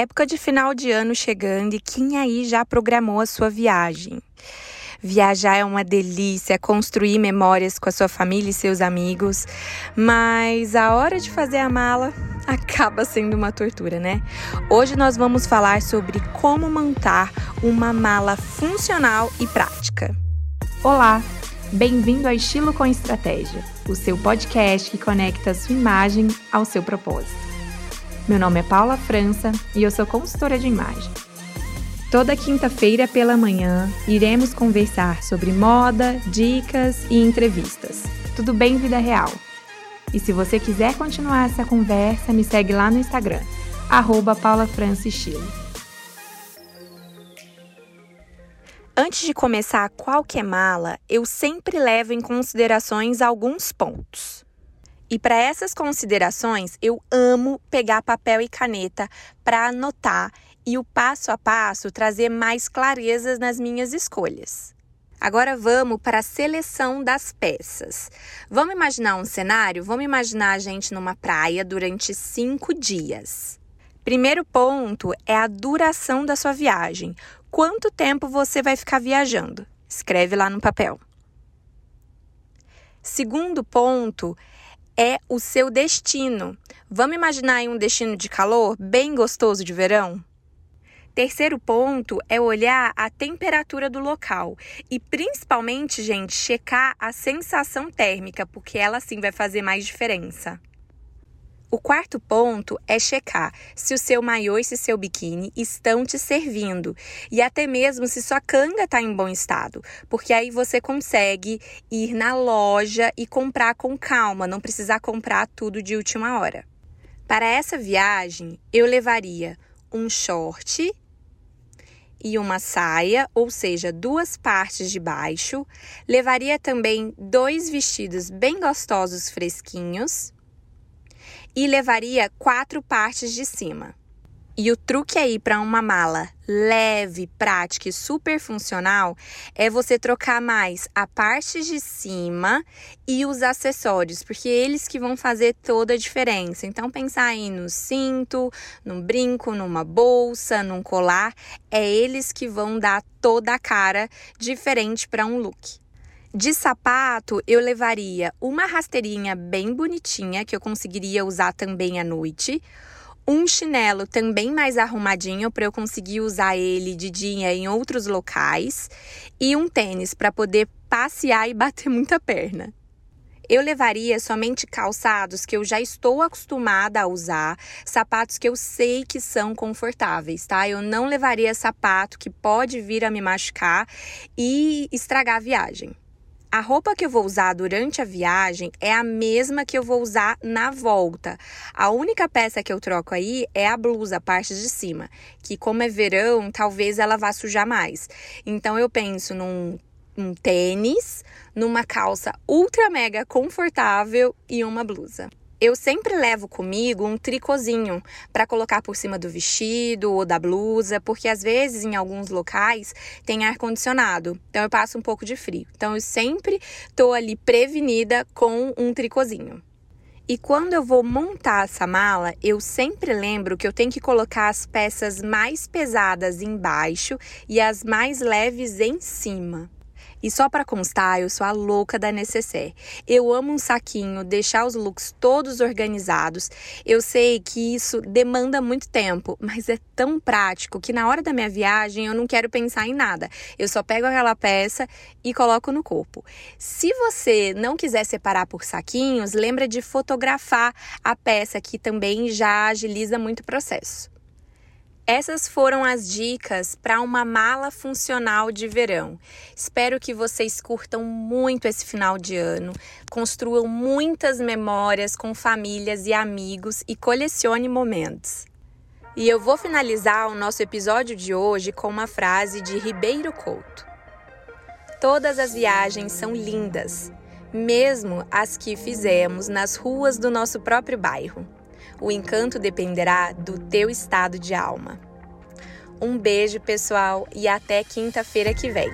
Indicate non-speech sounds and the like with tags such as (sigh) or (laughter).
Época de final de ano chegando e quem aí já programou a sua viagem? Viajar é uma delícia, construir memórias com a sua família e seus amigos, mas a hora de fazer a mala (laughs) acaba sendo uma tortura, né? Hoje nós vamos falar sobre como montar uma mala funcional e prática. Olá, bem-vindo a Estilo com Estratégia, o seu podcast que conecta a sua imagem ao seu propósito. Meu nome é Paula França e eu sou consultora de imagem. Toda quinta-feira pela manhã iremos conversar sobre moda, dicas e entrevistas. Tudo bem, vida real? E se você quiser continuar essa conversa, me segue lá no Instagram, arroba Antes de começar qualquer mala, eu sempre levo em considerações alguns pontos. E para essas considerações, eu amo pegar papel e caneta para anotar e o passo a passo trazer mais clarezas nas minhas escolhas. Agora vamos para a seleção das peças. Vamos imaginar um cenário? Vamos imaginar a gente numa praia durante cinco dias. Primeiro ponto é a duração da sua viagem. Quanto tempo você vai ficar viajando? Escreve lá no papel. Segundo ponto é o seu destino. Vamos imaginar aí um destino de calor bem gostoso de verão? Terceiro ponto é olhar a temperatura do local e principalmente, gente, checar a sensação térmica, porque ela sim vai fazer mais diferença. O quarto ponto é checar se o seu maiô e se seu biquíni estão te servindo e até mesmo se sua canga está em bom estado, porque aí você consegue ir na loja e comprar com calma, não precisar comprar tudo de última hora. Para essa viagem, eu levaria um short e uma saia, ou seja, duas partes de baixo. Levaria também dois vestidos bem gostosos fresquinhos e levaria quatro partes de cima. E o truque aí para uma mala leve, prática e super funcional é você trocar mais a parte de cima e os acessórios, porque eles que vão fazer toda a diferença. Então pensar aí no cinto, num brinco, numa bolsa, num colar, é eles que vão dar toda a cara diferente para um look. De sapato, eu levaria uma rasteirinha bem bonitinha que eu conseguiria usar também à noite, um chinelo também mais arrumadinho para eu conseguir usar ele de dia em outros locais e um tênis para poder passear e bater muita perna. Eu levaria somente calçados que eu já estou acostumada a usar, sapatos que eu sei que são confortáveis, tá? Eu não levaria sapato que pode vir a me machucar e estragar a viagem. A roupa que eu vou usar durante a viagem é a mesma que eu vou usar na volta. A única peça que eu troco aí é a blusa, a parte de cima, que como é verão, talvez ela vá sujar mais. Então eu penso num um tênis, numa calça ultra mega confortável e uma blusa. Eu sempre levo comigo um tricôzinho para colocar por cima do vestido ou da blusa, porque às vezes em alguns locais tem ar condicionado, então eu passo um pouco de frio. Então eu sempre tô ali prevenida com um tricôzinho. E quando eu vou montar essa mala, eu sempre lembro que eu tenho que colocar as peças mais pesadas embaixo e as mais leves em cima. E só para constar, eu sou a louca da necessaire. Eu amo um saquinho, deixar os looks todos organizados. Eu sei que isso demanda muito tempo, mas é tão prático que na hora da minha viagem eu não quero pensar em nada. Eu só pego aquela peça e coloco no corpo. Se você não quiser separar por saquinhos, lembra de fotografar a peça que também já agiliza muito o processo. Essas foram as dicas para uma mala funcional de verão. Espero que vocês curtam muito esse final de ano, construam muitas memórias com famílias e amigos e colecione momentos. E eu vou finalizar o nosso episódio de hoje com uma frase de Ribeiro Couto: Todas as viagens são lindas, mesmo as que fizemos nas ruas do nosso próprio bairro. O encanto dependerá do teu estado de alma. Um beijo, pessoal, e até quinta-feira que vem.